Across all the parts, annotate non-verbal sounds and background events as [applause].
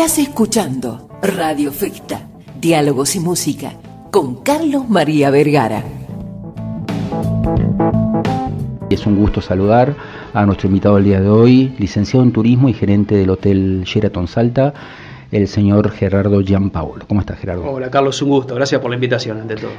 Estás escuchando Radio Festa, Diálogos y Música, con Carlos María Vergara. Es un gusto saludar a nuestro invitado del día de hoy, licenciado en turismo y gerente del Hotel Sheraton Salta, el señor Gerardo Gianpaolo. ¿Cómo estás, Gerardo? Hola, Carlos, un gusto. Gracias por la invitación, ante todo.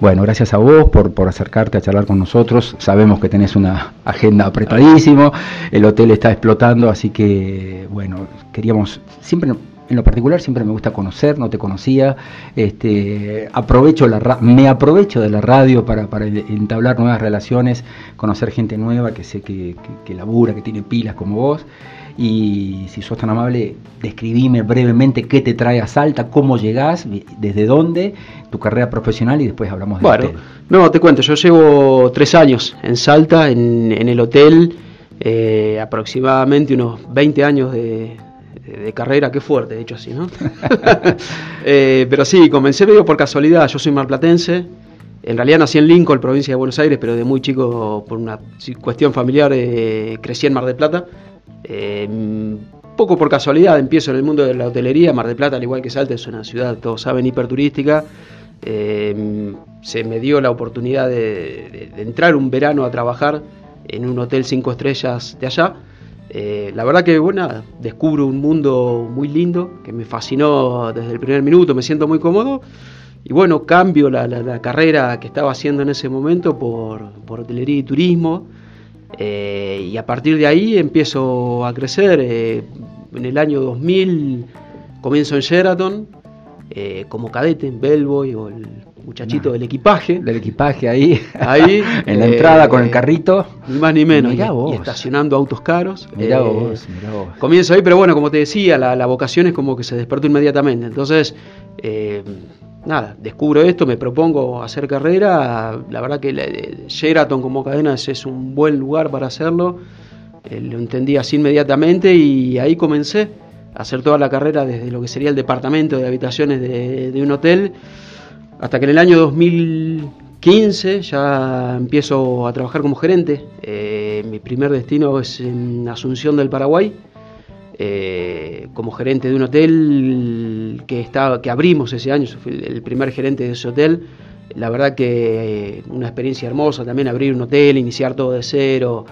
Bueno, gracias a vos por, por acercarte a charlar con nosotros. Sabemos que tenés una agenda apretadísimo, el hotel está explotando, así que, bueno, queríamos, siempre en lo particular siempre me gusta conocer, no te conocía, este, aprovecho la me aprovecho de la radio para, para, entablar nuevas relaciones, conocer gente nueva que sé que, que, labura, que tiene pilas como vos. Y si sos tan amable, describime brevemente qué te trae a Salta, cómo llegás, desde dónde, tu carrera profesional y después hablamos de Bueno, no, te cuento, yo llevo tres años en Salta, en, en el hotel, eh, aproximadamente unos 20 años de, de, carrera, qué fuerte, de hecho así, ¿no? [laughs] Eh, pero sí, comencé medio por casualidad, yo soy marplatense, en realidad nací en Lincoln, provincia de Buenos Aires, pero de muy chico, por una cuestión familiar, eh, crecí en Mar del Plata. Eh, poco por casualidad empiezo en el mundo de la hotelería, Mar del Plata, al igual que Salta, es una ciudad, todos saben, hiperturística. se me dio la oportunidad de, de entrar un verano a trabajar en un hotel cinco estrellas de allá eh, la verdad que bueno, descubro un mundo muy lindo que me fascinó desde el primer minuto, me siento muy cómodo y bueno, cambio la, carrera que estaba haciendo en ese momento por, hotelería y turismo eh, y a partir de ahí empiezo a crecer. Eh, en el año 2000 comienzo en Sheraton como cadete en Bellboy o el muchachito del equipaje. Del equipaje ahí. [laughs] Ahí. [laughs] en la entrada con el eh, carrito. Ni más ni menos. Y, estacionando autos caros. Mirá eh, vos, mirá vos. Comienzo ahí, pero bueno, como te decía, la, vocación es como que se despertó inmediatamente. Entonces, eh, nada, descubro esto, me propongo hacer carrera. La verdad que Sheraton como cadena es, un buen lugar para hacerlo. lo entendí así inmediatamente y ahí comencé a hacer toda la carrera desde lo que sería el departamento de habitaciones de, de un hotel hasta que en el año 2015 ya empiezo a trabajar como gerente. Eh, mi primer destino es en Asunción del Paraguay, eh, como gerente de un hotel que, estaba, que abrimos ese año, fui el primer gerente de ese hotel. La verdad que una experiencia hermosa también abrir un hotel, iniciar todo de cero.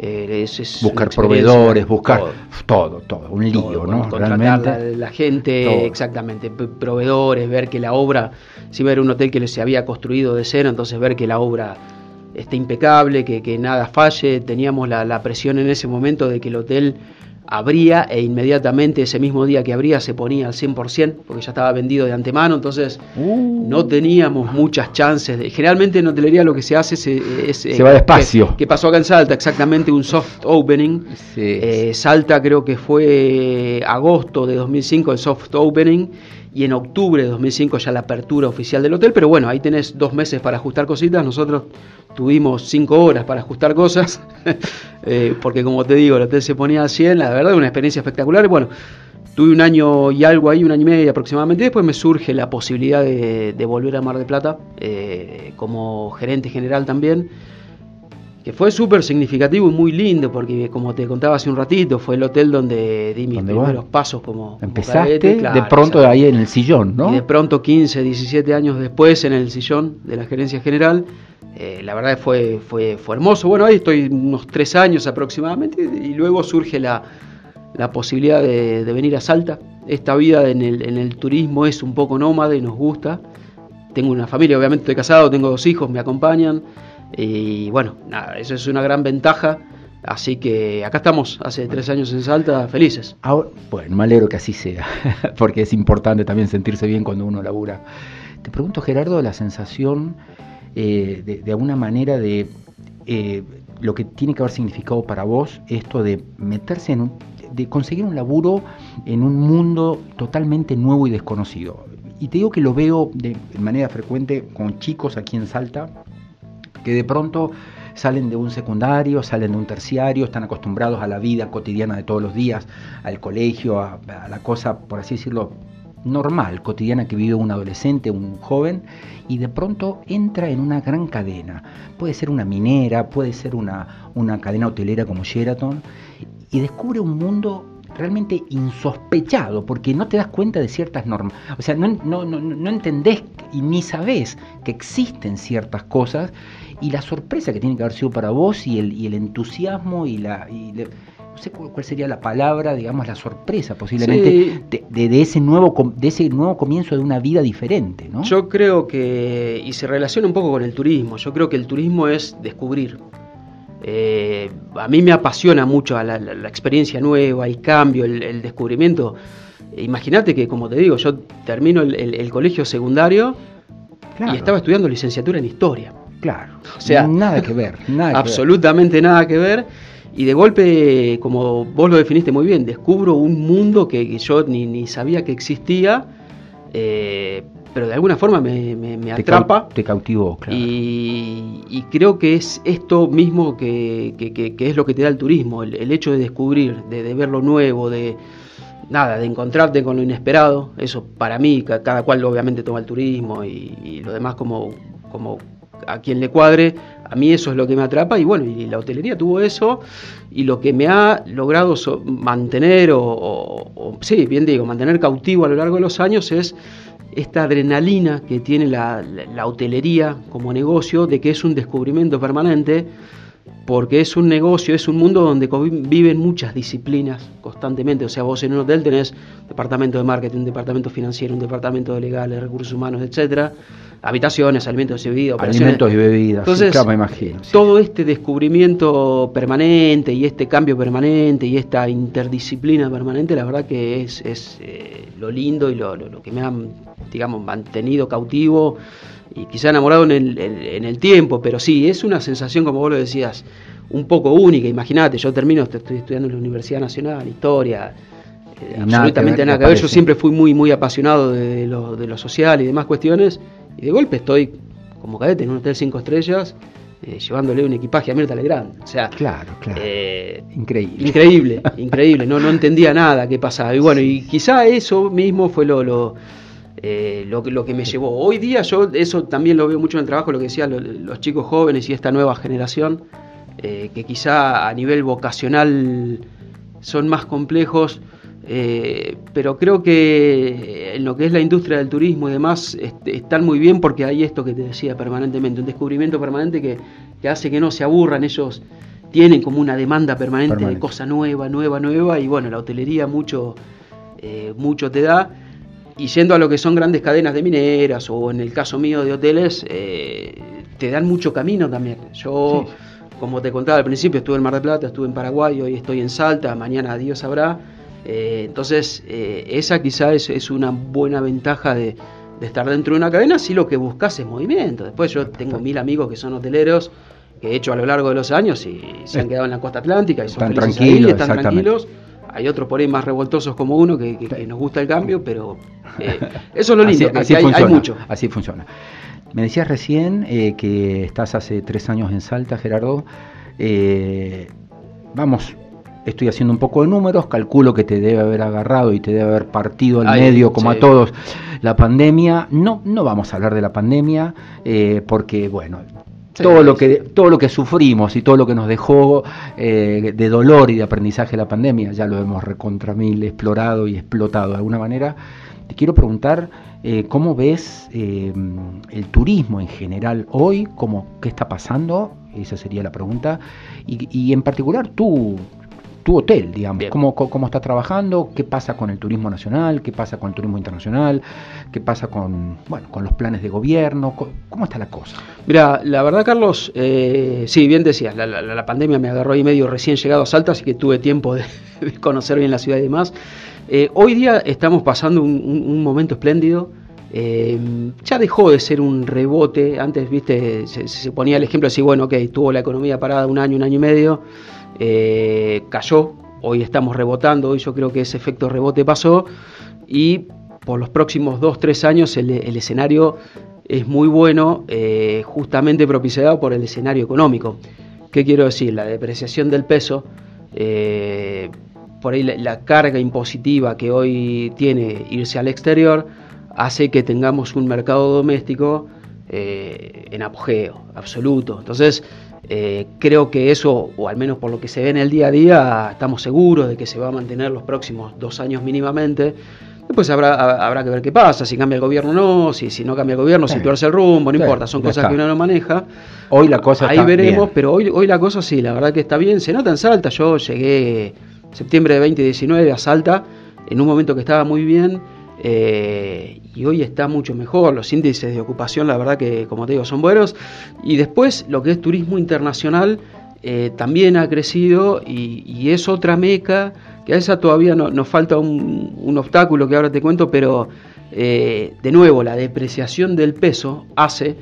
Eh, buscar proveedores, buscar todo, todo, un lío, ¿no? Realmente. La, gente, exactamente, proveedores, ver que la obra, si ver un hotel que se había construido de cero, entonces ver que la obra esté impecable, que, que nada falle, teníamos la, la presión en ese momento de que el hotel abría e inmediatamente ese mismo día que abría se ponía al 100% porque ya estaba vendido de antemano, entonces uh. no teníamos muchas chances. De, generalmente en hotelería lo que se hace es... se va despacio. Que, pasó acá en Salta, exactamente un soft opening. Eh, Salta creo que fue agosto de 2005 el soft opening y en octubre de 2005 ya la apertura oficial del hotel, pero bueno, ahí tenés dos meses para ajustar cositas, nosotros tuvimos cinco horas para ajustar cosas, [laughs] eh, porque como te digo, el hotel se ponía a 100, la verdad, una experiencia espectacular, bueno, tuve un año y algo ahí, un año y medio aproximadamente, después me surge la posibilidad de, volver a Mar de Plata eh, como gerente general también, que fue súper significativo y muy lindo, porque como te contaba hace un ratito, fue el hotel donde di mis primeros pasos como... Empezaste de pronto ahí en el sillón, ¿no? Y de pronto 15, 17 años después en el sillón de la gerencia general. Eh, la verdad fue, fue, fue hermoso. Bueno, ahí estoy unos tres años aproximadamente y luego surge la, la posibilidad de, venir a Salta. Esta vida en el, en el turismo es un poco nómada y nos gusta. Tengo una familia, obviamente estoy casado, tengo dos hijos, me acompañan. Y bueno, nada, eso es una gran ventaja. Así que acá estamos, hace tres años en Salta, felices. bueno, me alegro que así sea, [laughs] porque es importante también sentirse bien cuando uno labura. Te pregunto, Gerardo, la sensación eh, de, alguna manera de eh, lo que tiene que haber significado para vos esto de meterse en un, de conseguir un laburo en un mundo totalmente nuevo y desconocido. Y te digo que lo veo de manera frecuente con chicos aquí en Salta, que de pronto salen de un secundario, salen de un terciario, están acostumbrados a la vida cotidiana de todos los días, al colegio, a, la cosa, por así decirlo, normal, cotidiana que vive un adolescente, un joven, y de pronto entra en una gran cadena. Puede ser una minera, puede ser una, una cadena hotelera como Sheraton, y descubre un mundo realmente insospechado, porque no te das cuenta de ciertas normas. O sea, no, no, no, no entendés y ni sabés que existen ciertas cosas y la sorpresa que tiene que haber sido para vos y el, y el entusiasmo y la... no sé cuál sería la palabra, digamos, la sorpresa posiblemente de, de, ese nuevo, de ese nuevo comienzo de una vida diferente, ¿no? Yo creo que, y se relaciona un poco con el turismo, yo creo que el turismo es descubrir. Eh, a mí me apasiona mucho la, experiencia nueva, el cambio, el, descubrimiento. Imagínate que, como te digo, yo termino el, colegio secundario y estaba estudiando licenciatura en historia. Claro. O sea, nada que ver. Nada absolutamente nada que ver. Y de golpe, como vos lo definiste muy bien, descubro un mundo que, yo ni, sabía que existía, eh, pero de alguna forma me, atrapa. Te, cautivó, claro. Y, creo que es esto mismo que, es lo que te da el turismo, el, hecho de descubrir, de, ver lo nuevo, de nada, de encontrarte con lo inesperado. Eso para mí, cada cual obviamente toma el turismo y, lo demás como, como a quien le cuadre, a mí eso es lo que me atrapa y bueno, y la hotelería tuvo eso y lo que me ha logrado mantener o, sí, bien digo, mantener cautivo a lo largo de los años es esta adrenalina que tiene la, hotelería como negocio de que es un descubrimiento permanente porque es un negocio, es un mundo donde viven muchas disciplinas constantemente. O sea, vos en un hotel tenés departamento de marketing, un departamento financiero, un departamento de legales, recursos humanos, etcétera habitaciones, alimentos y bebidas, Alimentos y bebidas, Entonces, me imagino. Todo este descubrimiento permanente y este cambio permanente y esta interdisciplina permanente, la verdad que es, es eh, lo lindo y lo, lo, que me ha, digamos, mantenido cautivo y quizá enamorado en el, en, el tiempo, pero sí, es una sensación, como vos lo decías, un poco única. Imagínate, yo termino, estoy estudiando en la Universidad Nacional, historia, eh, absolutamente nada que ver. Yo siempre fui muy, muy apasionado de lo, de lo social y demás cuestiones. Y de golpe estoy como cadete en un hotel cinco estrellas, eh, llevándole un equipaje a Mirta Legrand. O sea, claro, claro. Eh, increíble. Increíble, [laughs] increíble. No, no entendía nada qué pasaba. Y bueno, y quizá eso mismo fue lo, lo, eh, lo, lo, que me llevó. Hoy día yo eso también lo veo mucho en el trabajo, lo que decían los chicos jóvenes y esta nueva generación, que quizá a nivel vocacional son más complejos eh, pero creo que en lo que es la industria del turismo y demás este, están muy bien porque hay esto que te decía permanentemente, un descubrimiento permanente que, hace que no se aburran, ellos tienen como una demanda permanente, de cosa nueva, nueva, nueva y bueno, la hotelería mucho, eh, mucho te da. Y yendo a lo que son grandes cadenas de mineras o en el caso mío de hoteles, eh, te dan mucho camino también. Yo, como te contaba al principio, estuve en Mar del Plata, estuve en Paraguay, hoy estoy en Salta, mañana Dios sabrá. Eh, entonces, eh, esa quizá es, una buena ventaja de, estar dentro de una cadena si lo que buscas es movimiento. Después yo tengo mil amigos que son hoteleros que he hecho a lo largo de los años y se han quedado en la costa atlántica y son están tranquilos, están tranquilos. Hay otros por ahí más revoltosos como uno que, nos gusta el cambio, pero eh, eso es lo lindo, así, hay, mucho. Así funciona. Me decías recién que estás hace tres años en Salta, Gerardo. vamos, estoy haciendo un poco de números, calculo que te debe haber agarrado y te debe haber partido al medio, como a todos, la pandemia. No, no vamos a hablar de la pandemia, eh, porque, bueno, todo lo que todo lo que sufrimos y todo lo que nos dejó eh, de dolor y de aprendizaje la pandemia ya lo hemos recontra mil explorado y explotado. De alguna manera te quiero preguntar eh, cómo ves el turismo en general hoy cómo qué está pasando esa sería la pregunta. Y, y en particular tú tu hotel, digamos, cómo, cómo, está trabajando, qué pasa con el turismo nacional, qué pasa con el turismo internacional, qué pasa con, bueno, con los planes de gobierno, cómo está la cosa. Mira, la verdad, Carlos, eh, sí, bien decías, la, pandemia me agarró ahí medio recién llegado a Salta, así que tuve tiempo de, [laughs] conocer bien la ciudad y demás. Eh, hoy día estamos pasando un, momento espléndido. Eh, ya dejó de ser un rebote. Antes, viste, se, ponía el ejemplo así, bueno, ok, tuvo la economía parada un año, un año y medio eh, cayó, hoy estamos rebotando, hoy yo creo que ese efecto rebote pasó y por los próximos 2-3 años el, escenario es muy bueno, eh, justamente propiciado por el escenario económico. ¿Qué quiero decir? La depreciación del peso, eh, por ahí la, carga impositiva que hoy tiene irse al exterior, hace que tengamos un mercado doméstico en apogeo absoluto. Entonces, eh, creo que eso, o al menos por lo que se ve en el día a día, estamos seguros de que se va a mantener los próximos dos años mínimamente. Después habrá, habrá que ver qué pasa, si cambia el gobierno o no, si, si no cambia el gobierno, si tuerce el rumbo, no importa, son cosas que uno no maneja. Hoy la cosa Ahí veremos, pero hoy, hoy la cosa sí, la verdad que está bien, se nota en Salta, yo llegué septiembre de 2019 a Salta, en un momento que estaba muy bien, eh, y hoy está mucho mejor, los índices de ocupación la verdad que como te digo son buenos, y después lo que es turismo internacional eh, también ha crecido y es otra meca que a esa todavía nos falta un, obstáculo que ahora te cuento, pero eh, de nuevo la depreciación del peso hace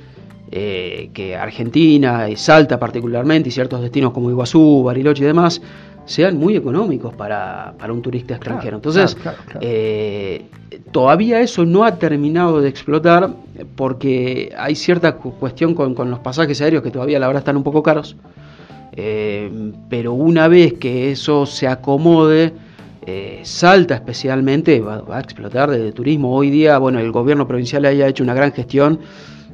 eh, que Argentina y Salta particularmente y ciertos destinos como Iguazú, Bariloche y demás sean muy económicos para, un turista extranjero. Entonces, eh, todavía eso no ha terminado de explotar porque hay cierta cuestión con, con los pasajes aéreos que todavía la verdad están un poco caros. Eh, pero una vez que eso se acomode, eh, Salta especialmente va, a explotar desde turismo. Hoy día, bueno, el gobierno provincial haya hecho una gran gestión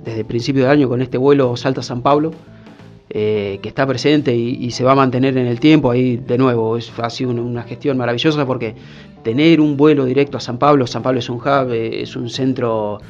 desde el principio del año con este vuelo Salta-San Pablo, eh, que está presente y, se va a mantener en el tiempo. Ahí, de nuevo, es, ha sido una, gestión maravillosa porque tener un vuelo directo a San Pablo, San Pablo es un hub, es un centro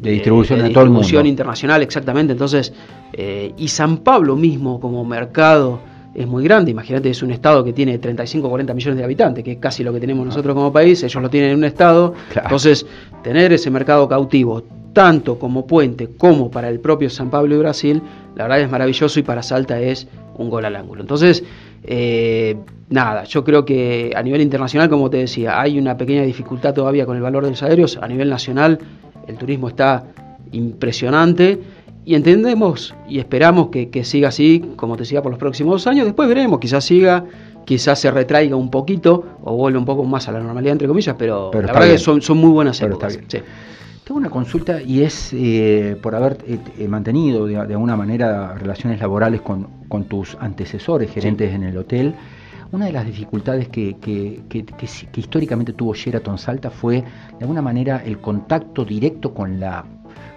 de distribución, de, distribución internacional, exactamente. Entonces, eh, y San Pablo mismo como mercado es muy grande. Imagínate, es un estado que tiene 35 o 40 millones de habitantes, que es casi lo que tenemos nosotros como país. Ellos lo tienen en un estado. Entonces, tener ese mercado cautivo, tanto como puente como para el propio San Pablo y Brasil, la verdad es maravilloso y para Salta es un gol al ángulo. Entonces, eh, nada, yo creo que a nivel internacional, como te decía, hay una pequeña dificultad todavía con el valor de los aéreos. A nivel nacional, el turismo está impresionante y entendemos y esperamos que, siga así, como te decía, por los próximos años. Después veremos, quizás siga, quizás se retraiga un poquito o vuelva un poco más a la normalidad, entre comillas, pero, la verdad que son, son muy buenas épocas. Tengo una consulta y es eh, por haber eh, eh, mantenido de, alguna manera relaciones laborales con, tus antecesores, gerentes en el hotel. Una de las dificultades que, históricamente tuvo Sheraton Salta fue, de alguna manera, el contacto directo con, la,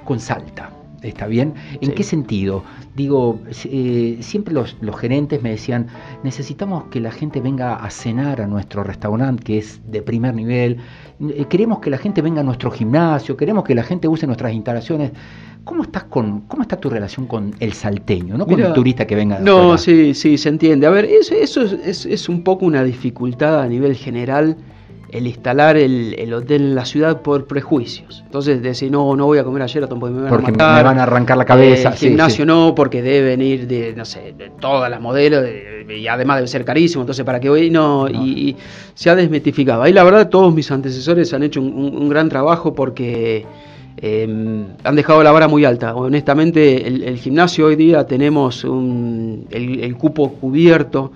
con Salta. ¿Está bien? ¿En qué sentido? Digo, eh, siempre los, gerentes me decían, necesitamos que la gente venga a cenar a nuestro restaurante, que es de primer nivel, eh, queremos que la gente venga a nuestro gimnasio, queremos que la gente use nuestras instalaciones. ¿Cómo estás con, cómo está tu relación con el salteño, no con el turista que venga? no, sí, sí, se entiende. A ver, eso, eso es, es, un poco una dificultad a nivel general el instalar el, hotel en la ciudad por prejuicios. Entonces decir, no, no voy a comer ayer porque me van porque a me van a arrancar la cabeza. El gimnasio no, porque deben ir de, no sé, de todas las modelos y además debe ser carísimo, entonces para qué voy, no, Y, se ha desmitificado. Ahí la verdad todos mis antecesores han hecho un gran trabajo porque Em, han dejado la vara muy alta. Honestamente, el, gimnasio hoy día tenemos el, cupo cubierto.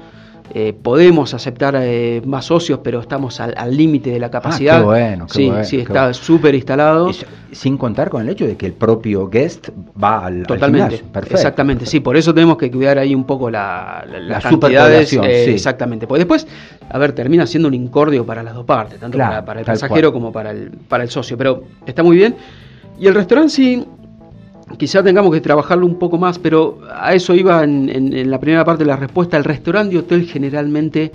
Eh, podemos aceptar eh, más socios, pero estamos al límite de la capacidad. Ah, qué bueno, sí, sí, está súper instalado. sin contar con el hecho de que el propio guest va al, Totalmente, Perfecto, exactamente, sí, por eso tenemos que cuidar ahí un poco la, la, las cantidades. Eh, exactamente, pues después, a ver, termina siendo un incordio para las dos partes, tanto para, el pasajero como para el, para el socio, pero está muy bien. Y el restaurante sí, quizá tengamos que trabajarlo un poco más, pero a eso iba en, la primera parte de la respuesta. El restaurante y hotel generalmente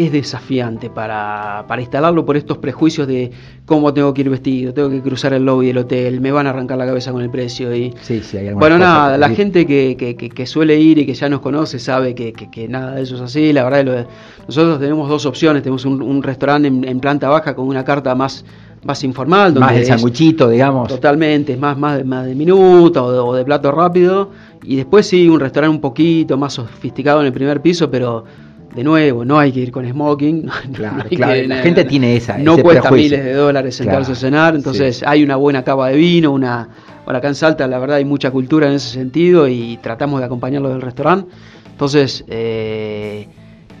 es desafiante para, instalarlo por estos prejuicios de cómo tengo que ir vestido, tengo que cruzar el lobby del hotel, me van a arrancar la cabeza con el precio. Y, sí, sí, hay bueno, nada, la gente que, que, suele ir y que ya nos conoce sabe que, nada de eso es así. La verdad, nosotros tenemos dos opciones, tenemos un, restaurante en planta baja con una carta más más informal. Donde más de sanguchito, digamos. Totalmente, más, más, de, más de minuto o de, plato rápido. Y después sí, un restaurante un poquito más sofisticado en el primer piso, pero de nuevo, no hay que ir con smoking. [laughs] Claro, la gente tiene esa. No cuesta miles de dólares sentarse a cenar, entonces hay una buena cava de vino, una. Bueno, acá en Salta la verdad hay mucha cultura en ese sentido y tratamos de acompañarlo del restaurante. Entonces, eh,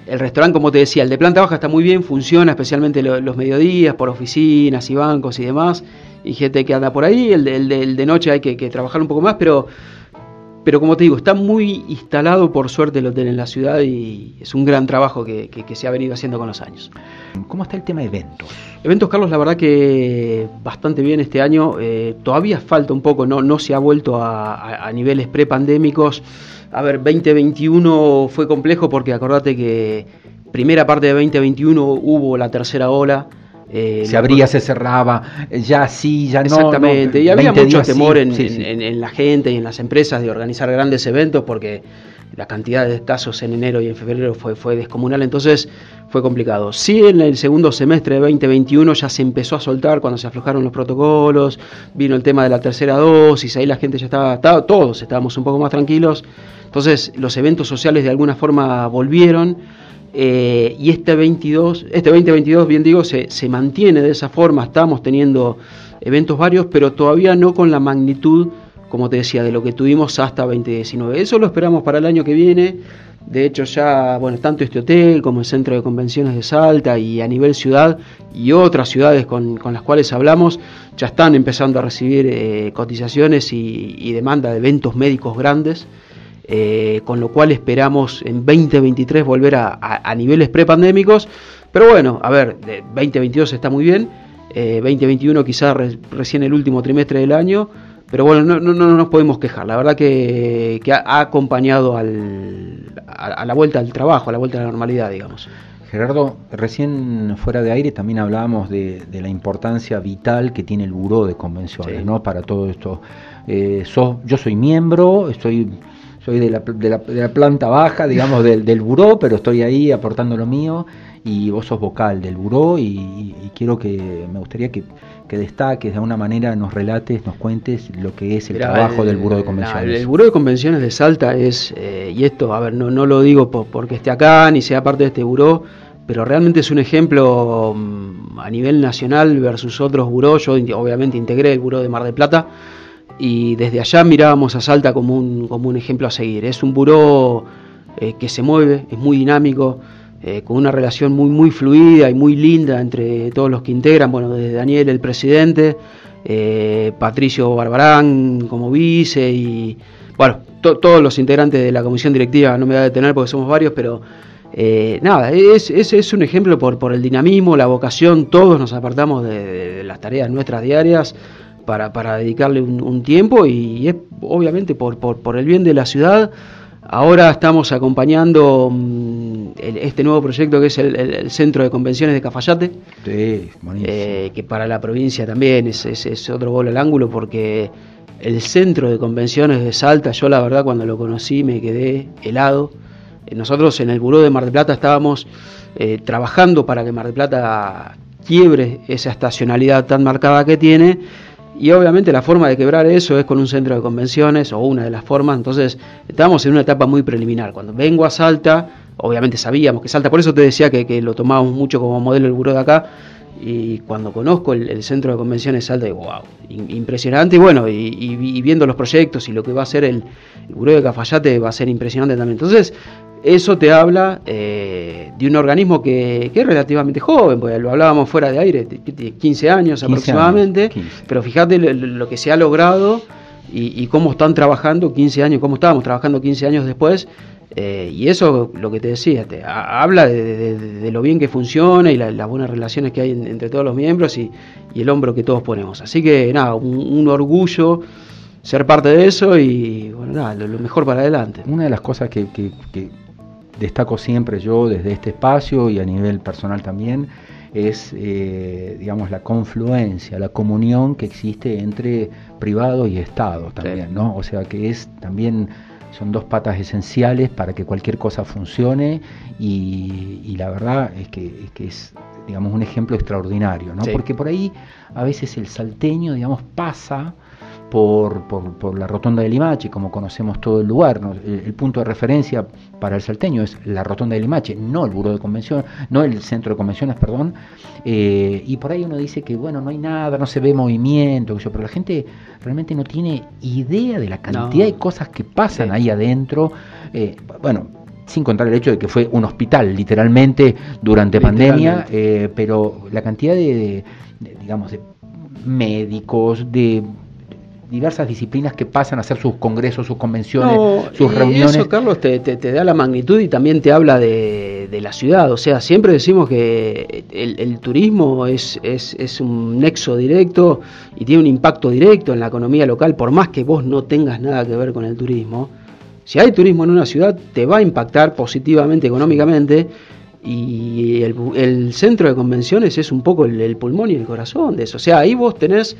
el restaurante, como te decía, el de planta baja está muy bien, funciona especialmente los mediodías, por oficinas y bancos y demás, y gente que anda por ahí, el de, de noche hay que, trabajar un poco más, pero pero como te digo, está muy instalado por suerte el hotel en la ciudad y es un gran trabajo que, se ha venido haciendo con los años. ¿Cómo está el tema de eventos? Eventos, Carlos, la verdad que bastante bien este año. Eh, todavía falta un poco, no, no se ha vuelto a, a niveles prepandémicos. A ver, 2021 fue complejo porque acordate que primera parte de 2021 hubo la tercera ola eh, se abría, se cerraba, ya sí, ya no. Exactamente, y había mucho temor en, la gente y en las empresas de organizar grandes eventos porque la cantidad de casos en enero y en febrero fue, fue descomunal, entonces fue complicado. Sí, en el segundo semestre de 2021 ya se empezó a soltar cuando se aflojaron los protocolos, vino el tema de la tercera dosis, ahí la gente ya estaba, estaba todos estábamos un poco más tranquilos, entonces los eventos sociales de alguna forma volvieron eh, y este 22, este 2022, bien digo, se, se, mantiene de esa forma, estamos teniendo eventos varios, pero todavía no con la magnitud, como te decía, de lo que tuvimos hasta 2019. Eso lo esperamos para el año que viene. De hecho, ya, bueno, tanto este hotel como el Centro de Convenciones de Salta y a nivel ciudad y otras ciudades con, con las cuales hablamos, ya están empezando a recibir eh, cotizaciones y, y demanda de eventos médicos grandes. Eh, con lo cual esperamos en 2023 volver a, niveles prepandémicos. Pero bueno, a ver, 2022 está muy bien, 2021 quizás recién el último trimestre del año, pero bueno, no, no, no nos podemos quejar. La verdad que, ha, acompañado al, a, la vuelta al trabajo, a la vuelta a la normalidad, digamos. Gerardo, recién fuera de aire también hablábamos de, la importancia vital que tiene el buró de convenciones, ¿no? Para todo esto. Eh, yo soy miembro, estoy soy de la, de la, de la planta baja, digamos, del, del, buró, pero estoy ahí aportando lo mío y vos sos vocal del buró y, quiero que, me gustaría que, que, destaques de alguna manera, nos relates, nos cuentes lo que es el trabajo del buró de convenciones. el buró de convenciones de Salta es, eh, y esto, a ver, no, no lo digo porque esté acá ni sea parte de este buró, pero realmente es un ejemplo mm, a nivel nacional versus otros burós. Yo obviamente integré el buró de Mar de Plata y desde allá mirábamos a Salta como un, como un ejemplo a seguir. Es un buró eh, que se mueve, es muy dinámico, eh, con una relación muy, muy fluida y muy linda entre todos los que integran, bueno, desde Daniel, el presidente, eh, Patricio Barbarán como vice y, bueno, todos los integrantes de la comisión directiva, no me voy a detener porque somos varios, pero nada, es, es, es, un ejemplo por, por el dinamismo, la vocación, todos nos apartamos de las tareas nuestras diarias para, para dedicarle un, tiempo y, es obviamente por, por, el bien de la ciudad. Ahora estamos acompañando mm, este nuevo proyecto que es el, Centro de Convenciones de Cafayate, eh, que para la provincia también es, es, otro gol al ángulo porque el Centro de Convenciones de Salta, yo la verdad cuando lo conocí me quedé helado. Eh, nosotros en el Buró de Mar del Plata estábamos eh, trabajando para que Mar del Plata quiebre esa estacionalidad tan marcada que tiene y obviamente la forma de quebrar eso es con un centro de convenciones o una de las formas. Entonces, estamos en una etapa muy preliminar. Cuando vengo a Salta, obviamente sabíamos que Salta, por eso te decía que, lo tomábamos mucho como modelo el buró de acá. Y cuando conozco el, centro de convenciones Salta, digo, wow, impresionante. Y bueno, y, viendo los proyectos y lo que va a ser el, el buró de Cafayate va a ser impresionante también. Entonces, eso te habla eh, de un organismo que, es relativamente joven, porque lo hablábamos fuera de aire, 15 años aproximadamente, pero fíjate lo, que se ha logrado y, cómo están trabajando 15 años, cómo estábamos trabajando 15 años después, eh, y eso, lo que te decía, te habla de, lo bien que funciona y las buenas relaciones que hay entre todos los miembros y, el hombro que todos ponemos. Así que nada, un, orgullo ser parte de eso y bueno, nada, lo, mejor para adelante. Una de las cosas que destaco siempre yo desde este espacio y a nivel personal también, es, eh, digamos, la confluencia, la comunión que existe entre privado y Estado también, ¿no? O sea que es también son dos patas esenciales para que cualquier cosa funcione y, la verdad es que, es que, es digamos un ejemplo extraordinario, ¿no? Porque por ahí a veces el salteño, digamos, pasa por, por, la rotonda de Limache, como conocemos todo el lugar. El, punto de referencia para el salteño es la rotonda de Limache, no el buro de convención, no el centro de convenciones, perdón. Eh, y por ahí uno dice que bueno, no hay nada, no se ve movimiento, pero la gente realmente no tiene idea de la cantidad de cosas que pasan ahí adentro. Eh, bueno, sin contar el hecho de que fue un hospital literalmente durante pandemia, eh, pero la cantidad de, digamos, de médicos, de diversas disciplinas que pasan a hacer sus congresos, sus convenciones, sus reuniones. Eso, Carlos, te, da la magnitud y también te habla de, la ciudad. O sea, siempre decimos que el, turismo es, es, es, un nexo directo y tiene un impacto directo en la economía local, por más que vos no tengas nada que ver con el turismo. Si hay turismo en una ciudad, te va a impactar positivamente económicamente y el, centro de convenciones es un poco el, pulmón y el corazón de eso. O sea, ahí vos tenés,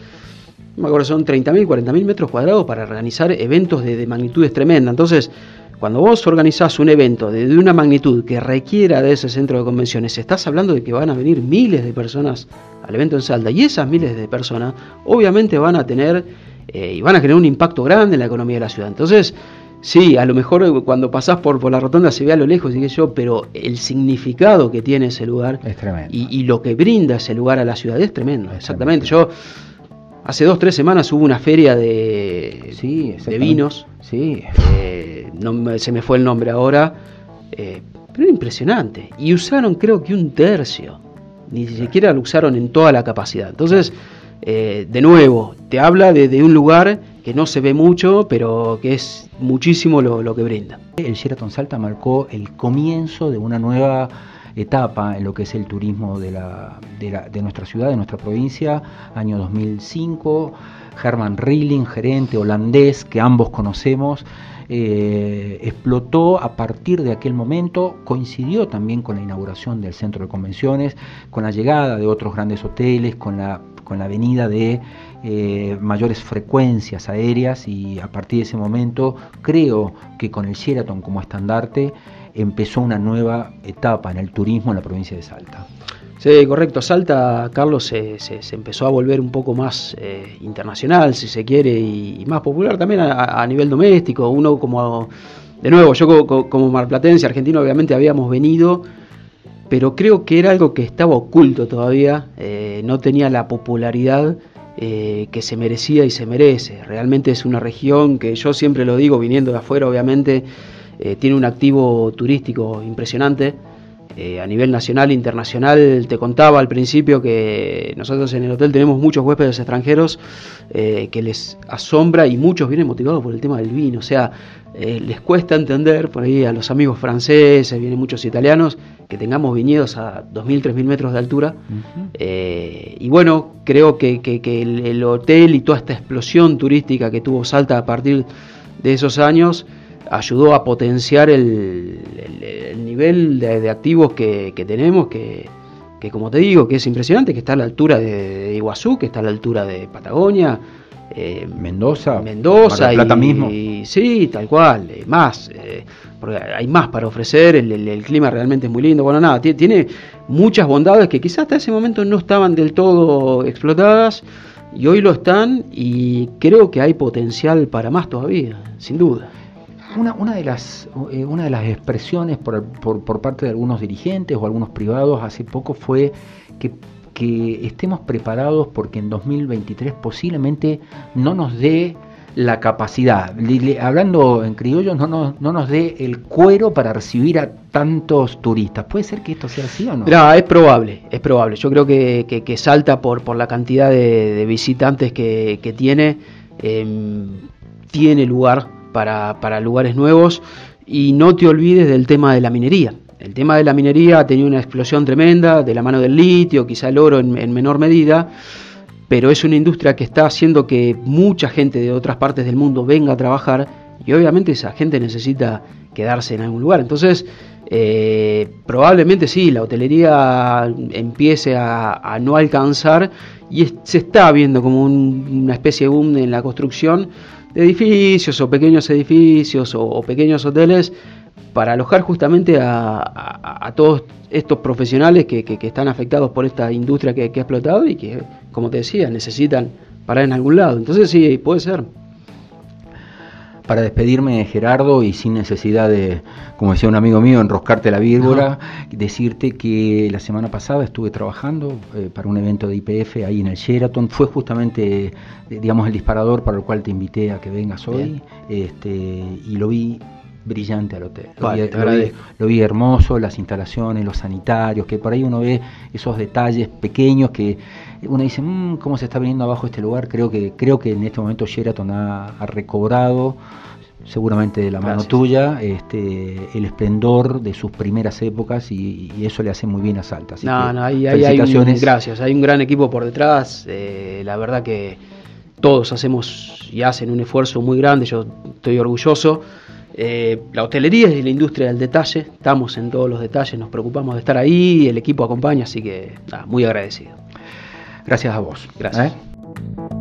me acuerdo, son 30.000, 40.000 metros cuadrados para organizar eventos de, magnitudes tremendas. Entonces, cuando vos organizás un evento de, una magnitud que requiera de ese centro de convenciones, estás hablando de que van a venir miles de personas al evento en Salta y esas miles de personas obviamente van a tener eh, y van a generar un impacto grande en la economía de la ciudad. Entonces, Sí, a lo mejor cuando pasás por, por la rotonda se ve a lo lejos, y yo, pero el significado que tiene ese lugar es. Y, lo que brinda ese lugar a la ciudad es tremendo, exactamente. Yo hace dos, tres semanas hubo una feria de, sí, de vinos, sí. Eh, no, se me fue el nombre ahora, eh, pero era impresionante. Y usaron creo que un tercio, ni siquiera lo usaron en toda la capacidad. Entonces, eh, de nuevo, te habla de, de un lugar que no se ve mucho, pero que es muchísimo lo, que brinda. El Sheraton Salta marcó el comienzo de una nueva etapa en lo que es el turismo de, la, de, nuestra ciudad, de nuestra provincia, año 2005. Herman Rilling, gerente holandés que ambos conocemos, eh, explotó a partir de aquel momento, coincidió también con la inauguración del centro de convenciones, con la llegada de otros grandes hoteles, con la, con la venida de eh, mayores frecuencias aéreas y a partir de ese momento creo que con el Sheraton como estandarte empezó una nueva etapa en el turismo en la provincia de Salta. Sí, correcto. Salta, Carlos, se, empezó a volver un poco más eh, internacional, si se quiere, y, más popular también a, nivel doméstico. Uno como, de nuevo, yo como, marplatense, argentino, obviamente habíamos venido, pero creo que era algo que estaba oculto todavía, eh, no tenía la popularidad eh, que se merecía y se merece. Realmente es una región que yo siempre lo digo, viniendo de afuera, obviamente, eh, tiene un activo turístico impresionante. Eh, a nivel nacional e internacional, te contaba al principio que nosotros en el hotel tenemos muchos huéspedes extranjeros que les asombra y muchos vienen motivados por el tema del vino. O sea, eh, les cuesta entender, por ahí a los amigos franceses, vienen muchos italianos, que tengamos viñedos a 2.000, 3.000 metros de altura. Eh, y bueno, creo que, el, hotel y toda esta explosión turística que tuvo Salta a partir de esos años ayudó a potenciar el, nivel de, activos que, tenemos, que, como te digo, que es impresionante, que está a la altura de Iguazú, que está a la altura de Patagonia, eh, Mendoza, Mendoza Plata mismo. sí, tal cual, eh, más, eh, porque hay más para ofrecer, el, clima realmente es muy lindo, bueno, nada, tiene, muchas bondades que quizás hasta ese momento no estaban del todo explotadas y hoy lo están y creo que hay potencial para más todavía, sin duda. Una, una, de, las, una de las expresiones por, por, por parte de algunos dirigentes o algunos privados hace poco fue que que estemos preparados porque en 2023 posiblemente no nos dé la capacidad, hablando en criollo, no nos, no nos dé el cuero para recibir a tantos turistas. ¿Puede ser que esto sea así o no? No, es probable, es probable. Yo creo que, que, salta por, por la cantidad de, visitantes que, tiene, em, tiene lugar para, para lugares nuevos y no te olvides del tema de la minería. El tema de la minería ha tenido una explosión tremenda de la mano del litio, quizá el oro en, menor medida, pero es una industria que está haciendo que mucha gente de otras partes del mundo venga a trabajar y obviamente esa gente necesita quedarse en algún lugar. Entonces, eh, probablemente sí, la hotelería empiece a, no alcanzar y se está viendo como una especie de boom en la construcción edificios o pequeños edificios o pequeños hoteles para alojar justamente a, todos estos profesionales que, están afectados por esta industria que, que, ha explotado y que, como te decía, necesitan parar en algún lado. Entonces sí, puede ser. Para despedirme, Gerardo, y sin necesidad de, como decía un amigo mío, enroscarte la vírbora, decirte que la semana pasada estuve trabajando eh, para un evento de IPF ahí en el Sheraton. Fue justamente, digamos, el disparador para el cual te invité a que vengas hoy. Este, y lo vi brillante al hotel. Lo, Vale, vi, te lo vi- agradezco. lo vi hermoso, las instalaciones, los sanitarios, que por ahí uno ve esos detalles pequeños que uno dice, "Mm, ¿cómo se está viniendo abajo este lugar? Creo que, creo que en este momento Sheraton ha, ha recobrado, seguramente de la mano Gracias. tuya, este, el esplendor de sus primeras épocas y, y eso le hace muy bien a Salta. Así No, que no, ahí, ahí hay un, felicitaciones. gracias, hay un gran equipo por detrás, eh, la verdad que todos hacemos y hacen un esfuerzo muy grande, yo estoy orgulloso. Eh, la hotelería es la industria del detalle, estamos en todos los detalles, nos preocupamos de estar ahí, el equipo acompaña, así que muy agradecido. Gracias a vos. ¿eh?